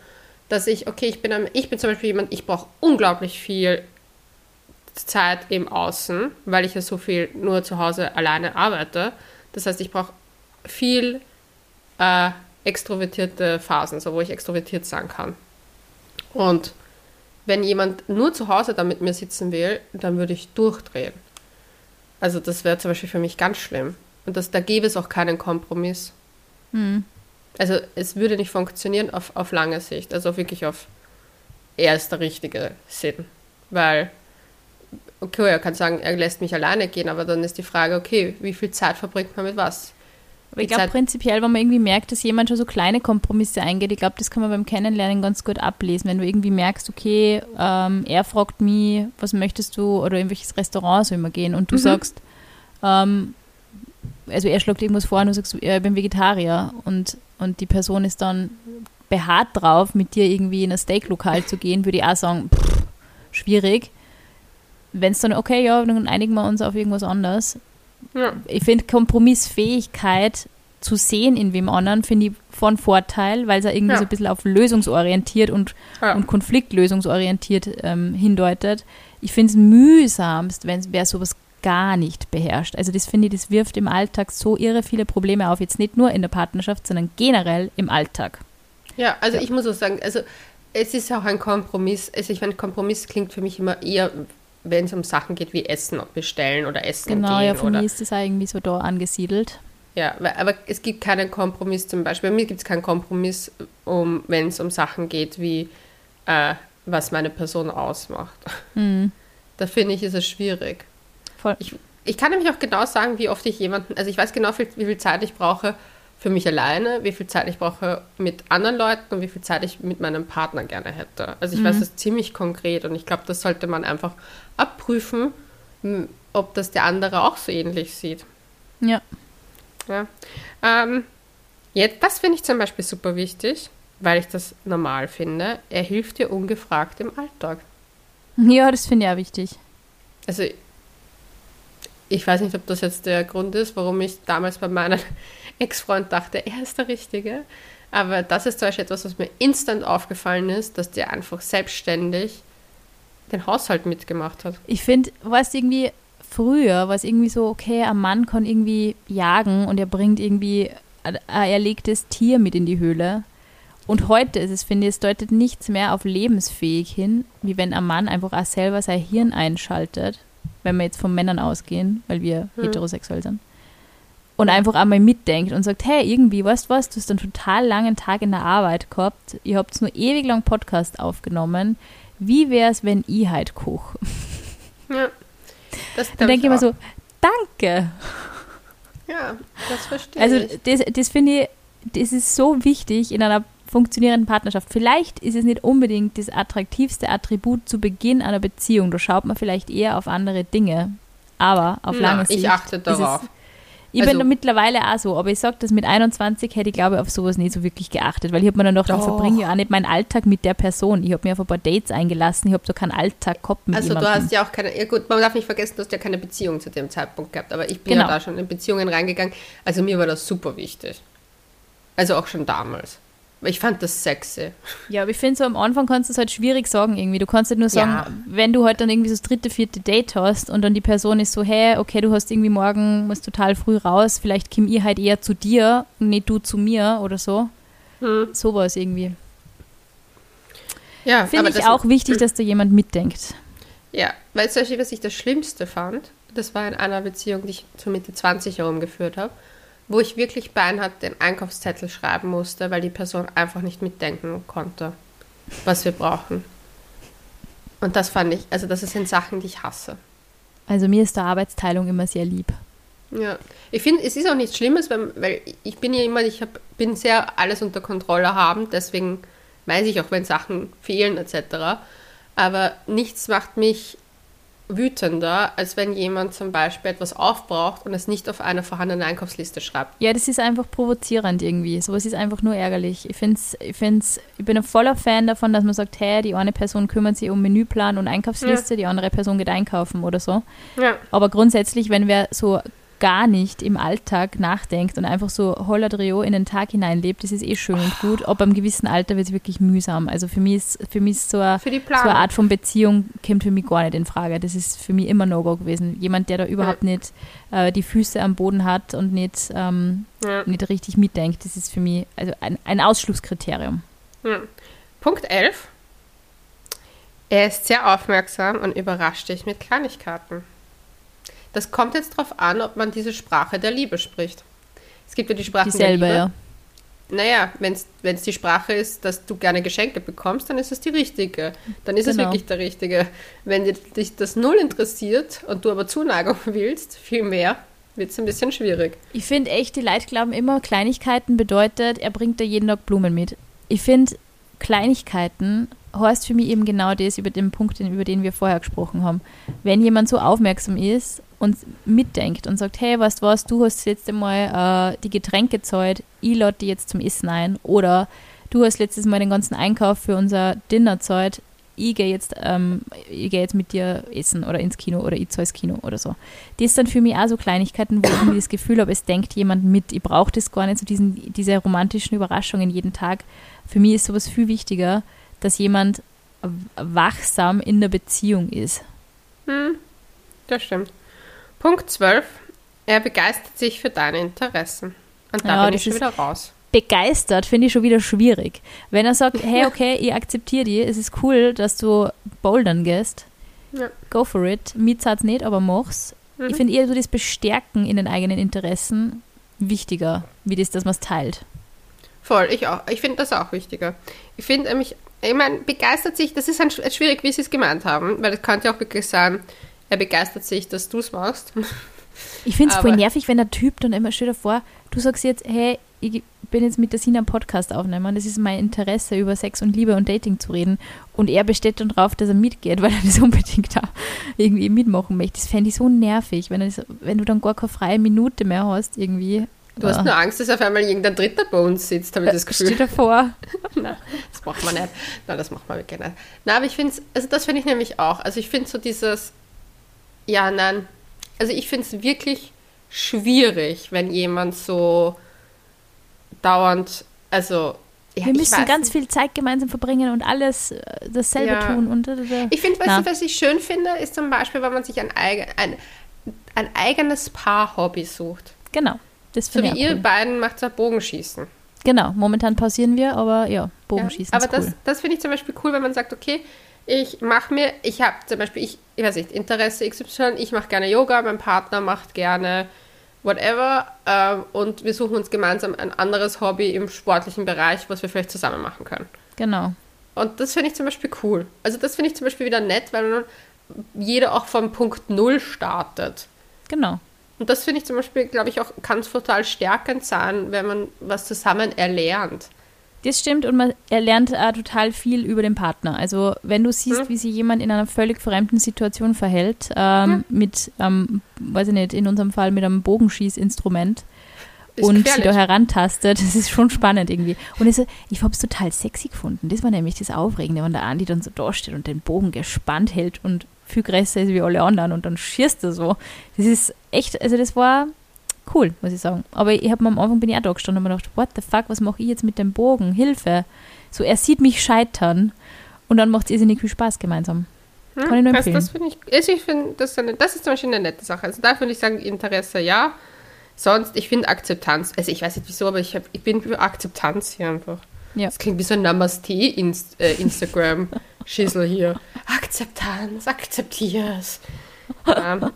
S1: dass ich, okay, ich bin, ich bin zum Beispiel jemand, ich brauche unglaublich viel Zeit im Außen, weil ich ja so viel nur zu Hause alleine arbeite. Das heißt, ich brauche viel äh, extrovertierte Phasen, so wo ich extrovertiert sein kann. Und wenn jemand nur zu Hause da mit mir sitzen will, dann würde ich durchdrehen. Also das wäre zum Beispiel für mich ganz schlimm. Und das, da gäbe es auch keinen Kompromiss. Also es würde nicht funktionieren auf, auf lange Sicht. Also wirklich auf, er ist der richtige Sinn. Weil, okay, er kann sagen, er lässt mich alleine gehen, aber dann ist die Frage, okay, wie viel Zeit verbringt man mit was?
S2: Aber ich glaube prinzipiell, wenn man irgendwie merkt, dass jemand schon so kleine Kompromisse eingeht, ich glaube, das kann man beim Kennenlernen ganz gut ablesen. Wenn du irgendwie merkst, okay, ähm, er fragt mich, was möchtest du oder in welches Restaurant soll wir gehen und du sagst, ähm, also er schlägt irgendwas vor und du sagst, ja, ich bin Vegetarier und, und die Person ist dann beharrt drauf, mit dir irgendwie in ein Steaklokal zu gehen, würde ich auch sagen, pff, schwierig. Wenn es dann, okay, ja, dann einigen wir uns auf irgendwas anderes,
S1: Ja.
S2: ich finde Kompromissfähigkeit zu sehen in wem anderen, finde ich von Vorteil, weil es ja irgendwie
S1: Ja.
S2: so ein bisschen auf lösungsorientiert und,
S1: Ja.
S2: und konfliktlösungsorientiert ähm, hindeutet. Ich finde es mühsamst, wenn wer sowas gar nicht beherrscht. Also das finde ich, das wirft im Alltag so irre viele Probleme auf. Jetzt nicht nur in der Partnerschaft, sondern generell im Alltag.
S1: Ja, also ich muss auch sagen, also es ist auch ein Kompromiss. Also ich meine, Kompromiss klingt für mich immer eher, wenn es um Sachen geht wie Essen bestellen oder Essen
S2: Genau,
S1: gehen.
S2: ja, für
S1: oder,
S2: mich ist das auch irgendwie so da angesiedelt.
S1: ja, aber es gibt keinen Kompromiss zum Beispiel. Bei mir gibt es keinen Kompromiss, um, wenn es um Sachen geht wie, äh, was meine Person ausmacht.
S2: Mhm.
S1: Da finde ich, ist es schwierig.
S2: Voll.
S1: Ich, ich kann nämlich auch genau sagen, wie oft ich jemanden, also ich weiß genau, viel, wie viel Zeit ich brauche für mich alleine, wie viel Zeit ich brauche mit anderen Leuten und wie viel Zeit ich mit meinem Partner gerne hätte. Also ich weiß das ziemlich konkret und ich glaube, das sollte man einfach abprüfen, ob das der andere auch so ähnlich sieht.
S2: Ja.
S1: Ja. Ähm, jetzt, das finde ich zum Beispiel super wichtig, weil ich das normal finde. Er hilft dir ungefragt im Alltag.
S2: Ja, das finde ich auch wichtig.
S1: Also ich weiß nicht, ob das jetzt der Grund ist, warum ich damals bei meinem Ex-Freund dachte, er ist der Richtige. Aber das ist zum Beispiel etwas, was mir instant aufgefallen ist, dass der einfach selbstständig den Haushalt mitgemacht hat.
S2: Ich finde, was irgendwie früher, was irgendwie so, okay, ein Mann kann irgendwie jagen und er bringt irgendwie ein erlegtes Tier mit in die Höhle. Und heute ist es, finde ich, es deutet nichts mehr auf lebensfähig hin, wie wenn ein Mann einfach auch selber sein Hirn einschaltet, wenn wir jetzt von Männern ausgehen, weil wir hm. heterosexuell sind. Und einfach einmal mitdenkt und sagt, hey, irgendwie, weißt du was, du hast einen total langen Tag in der Arbeit gehabt, ihr habt nur ewig lang Podcast aufgenommen, wie wäre es, wenn ich halt koche?
S1: Ja.
S2: Das dann denke ich mir so, danke.
S1: Ja, das verstehe
S2: also,
S1: ich.
S2: Also das, das finde ich, das ist so wichtig in einer funktionierenden Partnerschaft. Vielleicht ist es nicht unbedingt das attraktivste Attribut zu Beginn einer Beziehung. Da schaut man vielleicht eher auf andere Dinge. Aber auf lange Sicht.
S1: Ich achte darauf.
S2: Ich also, bin mittlerweile auch so, aber ich sage, dass mit 21 hätte ich, glaube ich, auf sowas nicht so wirklich geachtet, weil ich habe mir dann gedacht, ich verbringe ja auch nicht meinen Alltag mit der Person. Ich habe mir auf ein paar Dates eingelassen, ich habe so keinen Alltag gehabt mit
S1: Also
S2: jemandem.
S1: du hast ja auch keine, ja gut, man darf nicht vergessen, du hast ja keine Beziehung zu dem Zeitpunkt gehabt, aber ich bin genau. ja da schon in Beziehungen reingegangen. Also mir war das super wichtig. Also auch schon damals. Ich fand das sexy.
S2: Ja, aber ich finde so am Anfang kannst du es halt schwierig sagen irgendwie. Du kannst halt nur sagen, ja. wenn du halt dann irgendwie so das dritte, vierte Date hast und dann die Person ist so, hey, okay, du hast irgendwie morgen, musst total früh raus, vielleicht komme ich halt eher zu dir und nicht du zu mir oder so. Hm. Sowas irgendwie. Ja, Finde ich auch wichtig, dass da jemand mitdenkt.
S1: Ja, weil zum Beispiel, was ich das Schlimmste fand, das war in einer Beziehung, die ich zur Mitte 20 herumgeführt habe wo ich wirklich beinhart den Einkaufszettel schreiben musste, weil die Person einfach nicht mitdenken konnte, was wir brauchen. Und das fand ich, also das sind Sachen, die ich hasse.
S2: Also mir ist der Arbeitsteilung immer sehr lieb.
S1: Ja, ich finde, es ist auch nichts Schlimmes, weil, weil ich bin ja immer, ich hab, bin sehr alles unter Kontrolle haben, deswegen weiß ich auch, wenn Sachen fehlen etc. Aber nichts macht mich wütender, als wenn jemand zum Beispiel etwas aufbraucht und es nicht auf eine vorhandene Einkaufsliste schreibt.
S2: Ja, das ist einfach provozierend irgendwie. Sowas ist einfach nur ärgerlich. Ich, find's, ich, find's, ich bin ein voller Fan davon, dass man sagt, hey, die eine Person kümmert sich um Menüplan und Einkaufsliste, ja. die andere Person geht einkaufen oder so. Ja. Aber grundsätzlich, wenn wer so gar nicht im Alltag nachdenkt und einfach so Holladrio in den Tag hineinlebt, das ist eh schön und gut. Ab einem gewissen Alter wird es wirklich mühsam. Also für mich ist, für mich ist so, eine, so eine Art von Beziehung kommt für mich gar nicht in Frage. Das ist für mich immer No-Go gewesen. Jemand, der da überhaupt ja. nicht äh, die Füße am Boden hat und nicht, ähm, ja. nicht richtig mitdenkt, das ist für mich also ein, ein Ausschlusskriterium.
S1: Ja. Punkt 11. Er ist sehr aufmerksam und überrascht dich mit Kleinigkeiten. Das kommt jetzt darauf an, ob man diese Sprache der Liebe spricht. Es gibt ja die Sprache
S2: Dieselbe,
S1: der
S2: Liebe. Ja.
S1: Naja, wenn es die Sprache ist, dass du gerne Geschenke bekommst, dann ist es die richtige. Dann ist genau. es wirklich der richtige. Wenn dich das null interessiert und du aber Zuneigung willst, viel mehr, wird es ein bisschen schwierig.
S2: Ich finde echt, die Leute glauben immer, Kleinigkeiten bedeutet, er bringt dir jeden Tag Blumen mit. Ich finde, Kleinigkeiten heißt für mich eben genau das über den Punkt, über den wir vorher gesprochen haben. Wenn jemand so aufmerksam ist und mitdenkt und sagt, hey, weißt du was, du hast jetzt einmal äh, die Getränke gezahlt, ich lade die jetzt zum Essen ein oder du hast letztes Mal den ganzen Einkauf für unser Dinner gezahlt, ich gehe jetzt, ähm, ich jetzt mit dir essen oder ins Kino oder ich zahle ins Kino oder so. Das sind für mich auch so Kleinigkeiten, wo ich mir das Gefühl habe, es denkt jemand mit. Ich brauche das gar nicht, so diesen, diese romantischen Überraschungen jeden Tag. Für mich ist sowas viel wichtiger, dass jemand wachsam in der Beziehung ist.
S1: Hm, das stimmt. Punkt 12. Er begeistert sich für deine Interessen. Und da ja, bin ich schon wieder raus.
S2: Begeistert finde ich schon wieder schwierig. Wenn er sagt, hey, okay, ich akzeptiere die, es ist cool, dass du bouldern gehst, ja. go for it. Mir zahlt nicht, aber mach's. Mhm. Ich finde eher so das Bestärken in den eigenen Interessen wichtiger, wie das, dass man es teilt.
S1: Voll, ich auch. Ich finde das auch wichtiger. Ich finde nämlich, ich meine, begeistert sich, das ist ein, schwierig, wie sie es gemeint haben, weil das könnte ja auch wirklich sein, er begeistert sich, dass du es machst.
S2: Ich finde es voll nervig, wenn der Typ dann immer, stell dir vor, du sagst jetzt, hey, ich bin jetzt mit der Sina einen Podcast aufnehmen, das ist mein Interesse, über Sex und Liebe und Dating zu reden. Und er besteht dann drauf, dass er mitgeht, weil er das unbedingt da irgendwie mitmachen möchte. Das fände ich so nervig, wenn, das, wenn du dann gar keine freie Minute mehr hast, irgendwie.
S1: Du hast nur Angst, dass auf einmal irgendein Dritter bei uns sitzt, habe ich das Gefühl.
S2: Steht davor.
S1: Nein, das macht man nicht. Nein, das macht man wirklich nicht. Nein, aber ich finde es, also das finde ich nämlich auch. Also ich finde so dieses, ja, nein. also ich finde es wirklich schwierig, wenn jemand so dauernd, also ja,
S2: wir müssen ganz
S1: nicht.
S2: viel Zeit gemeinsam verbringen und alles äh, dasselbe
S1: Ja.
S2: tun. Und, und, und.
S1: Ich finde, weißt du, was ich schön finde, ist zum Beispiel, wenn man sich ein, eigen, ein, ein eigenes Paar-Hobby sucht.
S2: Genau. Das
S1: So wie ihr
S2: cool.
S1: beiden macht ja Bogenschießen.
S2: Genau, momentan pausieren wir, aber ja, Bogenschießen
S1: Ja, aber
S2: ist cool.
S1: das, das finde ich zum Beispiel cool, wenn man sagt, okay, ich mache mir, ich habe zum Beispiel, ich, ich weiß nicht, Interesse XY, ich mache gerne Yoga, mein Partner macht gerne whatever ähm, und wir suchen uns gemeinsam ein anderes Hobby im sportlichen Bereich, was wir vielleicht zusammen machen können.
S2: genau.
S1: Und das finde ich zum Beispiel cool. Also das finde ich zum Beispiel wieder nett, weil man jeder auch vom Punkt Null startet.
S2: Genau.
S1: Und das finde ich zum Beispiel, glaube ich, auch kann total stärkend sein, wenn man was zusammen erlernt.
S2: Das stimmt und man er lernt auch total viel über den Partner. Also wenn du siehst,
S1: Mhm.
S2: wie sich jemand in einer völlig fremden Situation verhält, ähm, mit, ähm, weiß ich nicht, in unserem Fall mit einem Bogenschießinstrument
S1: Ist
S2: und
S1: gefährlich.
S2: sie da herantastet, das ist schon spannend irgendwie. Und ich, so, ich habe es total sexy gefunden. Das war nämlich das Aufregende, wenn der Andi dann so da steht und den Bogen gespannt hält und viel größer ist wie alle anderen und dann schießt er so. Das ist echt, also das war cool, muss ich sagen. Aber ich habe am Anfang bin ich auch da gestanden und habe mir gedacht, what the fuck, was mache ich jetzt mit dem Bogen? Hilfe. So, er sieht mich scheitern und dann macht es irrsinnig viel Spaß gemeinsam.
S1: Hm,
S2: Kann ich nur
S1: das,
S2: empfehlen.
S1: das finde ich, also ich finde, das, ist eine- das ist zum Beispiel eine nette Sache. Also da würde ich sagen, Interesse ja. Sonst, ich finde Akzeptanz, also ich weiß nicht wieso, aber ich, hab, ich bin für Akzeptanz hier einfach.
S2: Ja.
S1: Das klingt wie so ein Namaste-Instagram-Schissel hier. Akzeptanz, akzeptier's. Ähm,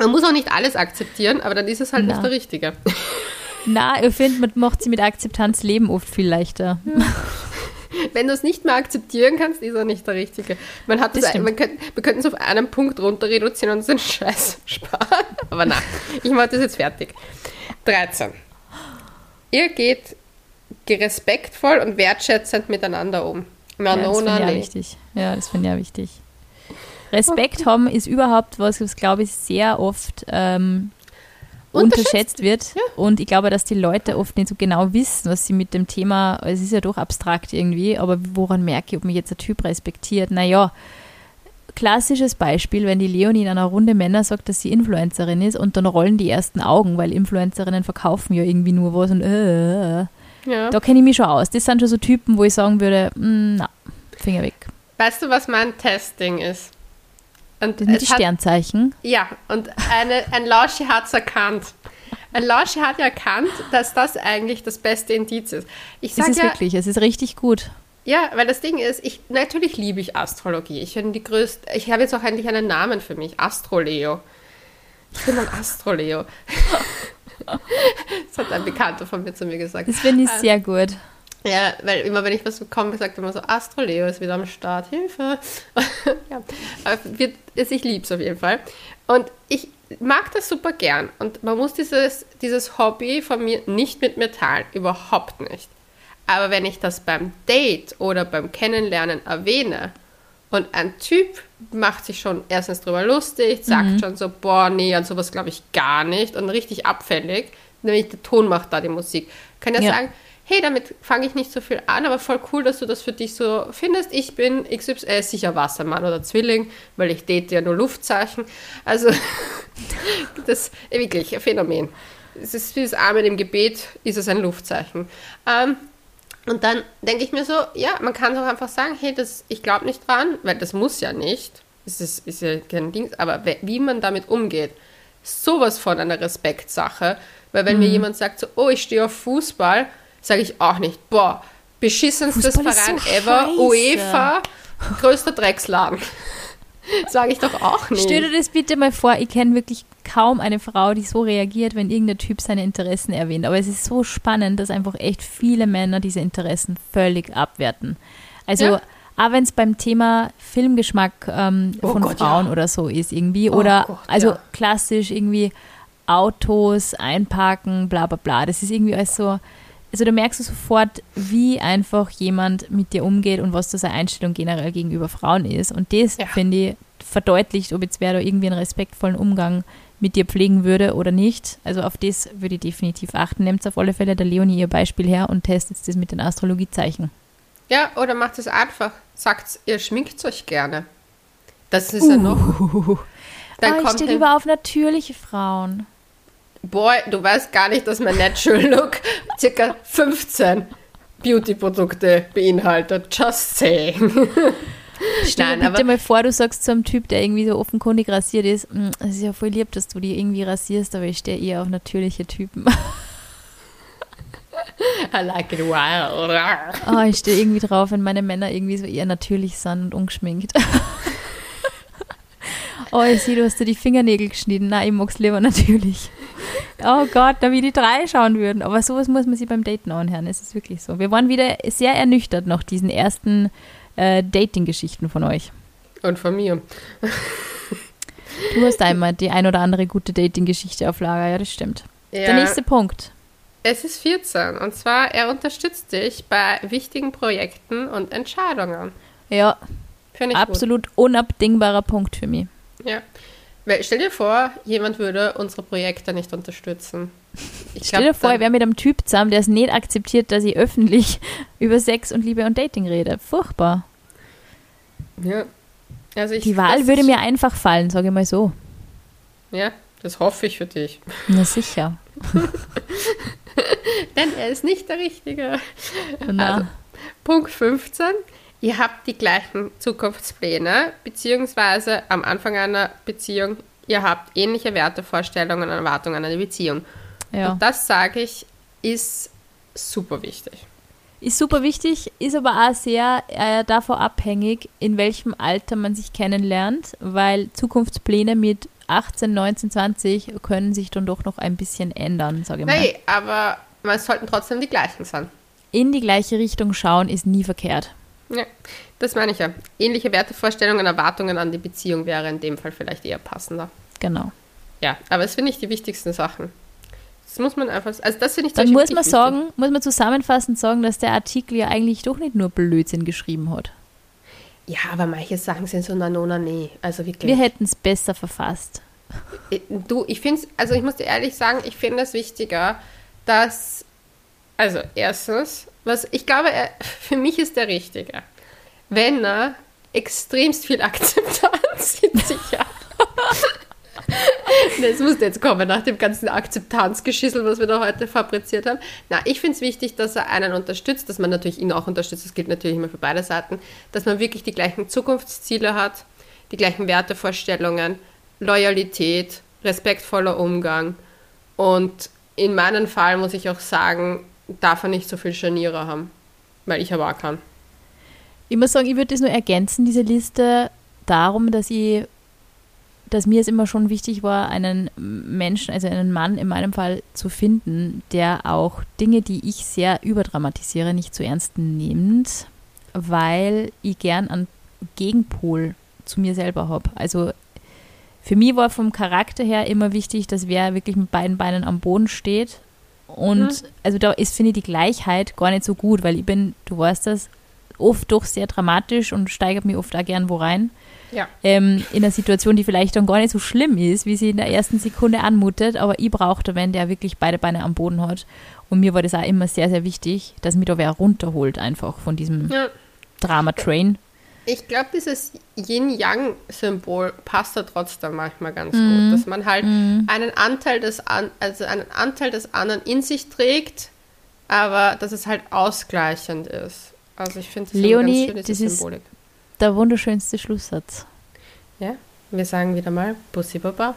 S1: man muss auch nicht alles akzeptieren, aber dann ist es halt
S2: Na.
S1: nicht der Richtige.
S2: Na, ich finde, man macht sie mit Akzeptanz Leben oft viel leichter.
S1: Wenn du es nicht mehr akzeptieren kannst, ist er nicht der Richtige. Man hat
S2: Das
S1: das, man könnt, wir könnten es auf einen Punkt runter reduzieren und uns den Scheiß sparen. Aber nein, ich mache das jetzt fertig. 13. Ihr geht respektvoll und wertschätzend miteinander um. Na,
S2: ja, das finde ich
S1: nee.
S2: wichtig. Ja, das finde ich auch wichtig. Respekt haben ist überhaupt was, was glaube ich sehr oft ähm,
S1: Unterschätzt
S2: unterschätzt wird.
S1: ja.
S2: Und ich glaube, dass die Leute oft nicht so genau wissen, was sie mit dem Thema, es ist ja doch abstrakt irgendwie, aber woran merke ich, ob mich jetzt ein Typ respektiert? Naja, klassisches Beispiel, wenn die Leonie in einer Runde Männer sagt, dass sie Influencerin ist und dann rollen die ersten Augen, weil Influencerinnen verkaufen ja irgendwie nur was und äh,
S1: Ja.
S2: da kenne ich mich schon aus. Das sind schon so Typen, wo ich sagen würde, mm, na, Finger weg.
S1: Weißt du, was mein Testing ist? Und
S2: Das sind die
S1: es hat-
S2: Sternzeichen.
S1: Ja, und eine, ein Lauschi hat es erkannt. Ein Lauschi hat erkannt, dass das eigentlich das beste Indiz ist. Ich
S2: Das
S1: sage
S2: ist
S1: ja,
S2: wirklich, es ist richtig gut.
S1: ja, weil das Ding ist, ich natürlich liebe ich Astrologie. Ich bin die größte, ich habe jetzt auch endlich einen Namen für mich, Astroleo. Ich bin ein Astroleo. das hat ein Bekannter von mir zu mir gesagt.
S2: Das finde ich
S1: Äh,
S2: sehr gut.
S1: Ja, weil immer wenn ich was bekomme, sagt er immer so, Astroleo ist wieder am Start, Hilfe. ja, wird, ist, ich liebe es auf jeden Fall. Und ich mag das super gern. Und man muss dieses, dieses Hobby von mir nicht mit mir teilen, überhaupt nicht. Aber wenn ich das beim Date oder beim Kennenlernen erwähne und ein Typ macht sich schon erstens drüber lustig, sagt schon so, boah, nee, an sowas glaube ich gar nicht und richtig abfällig, nämlich der Ton macht da die Musik, kann
S2: Ja.
S1: sagen, hey, damit fange ich nicht so viel an, aber voll cool, dass du das für dich so findest. Ich bin XY, äh, sicher Wassermann oder Zwilling, weil ich date ja nur Luftzeichen. Also, das ist wirklich ein Phänomen. Es ist wie das Amen im Gebet, ist es ein Luftzeichen. Ähm, und dann denke ich mir so, ja, man kann doch einfach sagen, hey, das, ich glaube nicht dran, weil das muss ja nicht. Es ist, ist ja kein Ding, aber wie man damit umgeht, sowas von einer Respektsache. Weil wenn mir jemand sagt so, oh, ich stehe auf Fußball, sage ich auch nicht, boah, beschissenstes Verein
S2: so
S1: ever,
S2: scheiße.
S1: UEFA, größter Drecksladen. sage ich doch auch nicht.
S2: Stell dir das bitte mal vor, ich kenne wirklich kaum eine Frau, die so reagiert, wenn irgendein Typ seine Interessen erwähnt. Aber es ist so spannend, dass einfach echt viele Männer diese Interessen völlig abwerten. Also,
S1: Ja.
S2: auch wenn es beim Thema Filmgeschmack ähm,
S1: Oh
S2: von
S1: Gott,
S2: Frauen
S1: ja.
S2: oder so ist irgendwie.
S1: Oh
S2: oder
S1: Gott,
S2: also
S1: ja.
S2: klassisch irgendwie Autos einparken, bla bla bla. Das ist irgendwie alles so. Also da merkst du sofort, wie einfach jemand mit dir umgeht und was da seine Einstellung generell gegenüber Frauen ist. Und das,
S1: Ja.
S2: finde ich, verdeutlicht, ob jetzt wer da irgendwie einen respektvollen Umgang mit dir pflegen würde oder nicht. Also auf das würde ich definitiv achten. Nehmt auf alle Fälle der Leonie ihr Beispiel her und testet das mit den Astrologiezeichen.
S1: Ja, oder macht es einfach. Sagt, ihr schminkt euch gerne. Das ist ja noch. Dann
S2: Ah, ich stehe lieber auf natürliche Frauen.
S1: Boy, du weißt gar nicht, dass mein Natural Look circa 15 Beauty-Produkte beinhaltet. Just saying.
S2: Stell
S1: Nein,
S2: dir bitte
S1: aber-
S2: mal vor, du sagst zu einem Typ, der irgendwie so offenkundig rasiert ist, "Mm, es ist ja voll lieb, dass du die irgendwie rasierst, aber ich stehe eher auf natürliche Typen.
S1: I like it wild.
S2: Ah, ich stehe irgendwie drauf, wenn meine Männer irgendwie so eher natürlich sind und ungeschminkt. oh, ich sehe, du hast dir die Fingernägel geschnitten. Nein, ich mag's lieber natürlich. Oh Gott, da wie die drei schauen würden. Aber sowas muss man sich beim Daten anhören. Es ist wirklich so. Wir waren wieder sehr ernüchtert nach diesen ersten äh, Dating-Geschichten von euch.
S1: Und von mir.
S2: Du hast einmal die ein oder andere gute Dating-Geschichte auf Lager. Ja, das stimmt.
S1: Ja,
S2: Der nächste Punkt.
S1: es ist 14 und zwar, er unterstützt dich bei wichtigen Projekten und Entscheidungen.
S2: Ja,
S1: Finde ich
S2: absolut unabdingbarer Punkt für mich.
S1: gut. Ja. Weil, stell dir vor, jemand würde unsere Projekte nicht unterstützen. Ich
S2: Stell dir
S1: glaub,
S2: vor, ich wäre mit einem Typ zusammen, der es nicht akzeptiert, dass ich öffentlich über Sex und Liebe und Dating rede. Furchtbar.
S1: Ja. Also ich,
S2: Die Wahl würde mir einfach fallen, sage ich mal so.
S1: Ja, das hoffe ich für dich.
S2: Na sicher.
S1: Denn er ist nicht der Richtige.
S2: Na,
S1: Also, Punkt 15. Ihr habt die gleichen Zukunftspläne, beziehungsweise am Anfang einer Beziehung, ihr habt ähnliche Werte, Vorstellungen und Erwartungen an eine Beziehung.
S2: ja.
S1: Und das, sage ich, ist super wichtig.
S2: Ist super wichtig, ist aber auch sehr äh, davon abhängig, in welchem Alter man sich kennenlernt, weil Zukunftspläne mit 18, 19, 20 können sich dann doch noch ein bisschen ändern, sage ich mal.
S1: Hey, aber es sollten trotzdem die gleichen sein.
S2: In die gleiche Richtung schauen ist nie verkehrt.
S1: Ja, das meine ich ja. Ähnliche Wertevorstellungen, Erwartungen an die Beziehung wäre in dem Fall vielleicht eher passender.
S2: Genau.
S1: Ja, aber es finde ich die wichtigsten Sachen. Das muss man einfach, also das finde ich
S2: Dann muss man
S1: wichtig.
S2: sagen, muss man zusammenfassend sagen, dass der Artikel ja eigentlich doch nicht nur Blödsinn geschrieben hat.
S1: Ja, aber manche Sachen sind so nanona nee. Also wirklich.
S2: Wir hätten es besser verfasst.
S1: Äh, Du, ich finde es, also ich muss dir ehrlich sagen, ich finde es wichtiger, dass, also erstens, was ich glaube, er, für mich ist der Richtige, wenn er extremst viel Akzeptanz in sich hat. Das musste jetzt kommen nach dem ganzen Akzeptanzgeschissel, was wir da heute fabriziert haben. Na, ich finde es wichtig, dass er einen unterstützt, dass man natürlich ihn auch unterstützt, das gilt natürlich immer für beide Seiten, dass man wirklich die gleichen Zukunftsziele hat, die gleichen Wertevorstellungen, Loyalität, respektvoller Umgang und in meinem Fall muss ich auch sagen, darf er nicht so viel Scharniere haben, weil ich aber auch kann.
S2: Ich muss sagen, ich würde das nur ergänzen, diese Liste, darum, dass ich, dass mir es immer schon wichtig war, einen Menschen, also einen Mann in meinem Fall zu finden, der auch Dinge, die ich sehr überdramatisiere, nicht zu ernst nimmt, weil ich gern einen Gegenpol zu mir selber habe. Also für mich war vom Charakter her immer wichtig, dass wer wirklich mit beiden Beinen am Boden steht. Und
S1: Mhm.
S2: also da ist, finde ich, die Gleichheit gar nicht so gut, weil ich bin, du weißt das, oft doch sehr dramatisch und steigert mich oft auch gern wo rein.
S1: Ja.
S2: Ähm, in einer Situation, die vielleicht dann gar nicht so schlimm ist, wie sie in der ersten Sekunde anmutet, aber ich brauchte, wenn der wirklich beide Beine am Boden hat. Und mir war das auch immer sehr, sehr wichtig, dass mich da wer runterholt einfach von diesem
S1: Ja.
S2: Drama-Train.
S1: Ich glaube, dieses Yin-Yang-Symbol passt da trotzdem manchmal ganz
S2: Mhm.
S1: gut, dass man halt einen Anteil des an, also einen Anteil des anderen in sich trägt, aber dass es halt ausgleichend ist. Also ich finde das
S2: Leonie,
S1: ganz schön,
S2: das
S1: diese
S2: ist-
S1: Symbolik.
S2: Der wunderschönste Schlusssatz.
S1: Ja, wir sagen wieder mal Bussi Baba.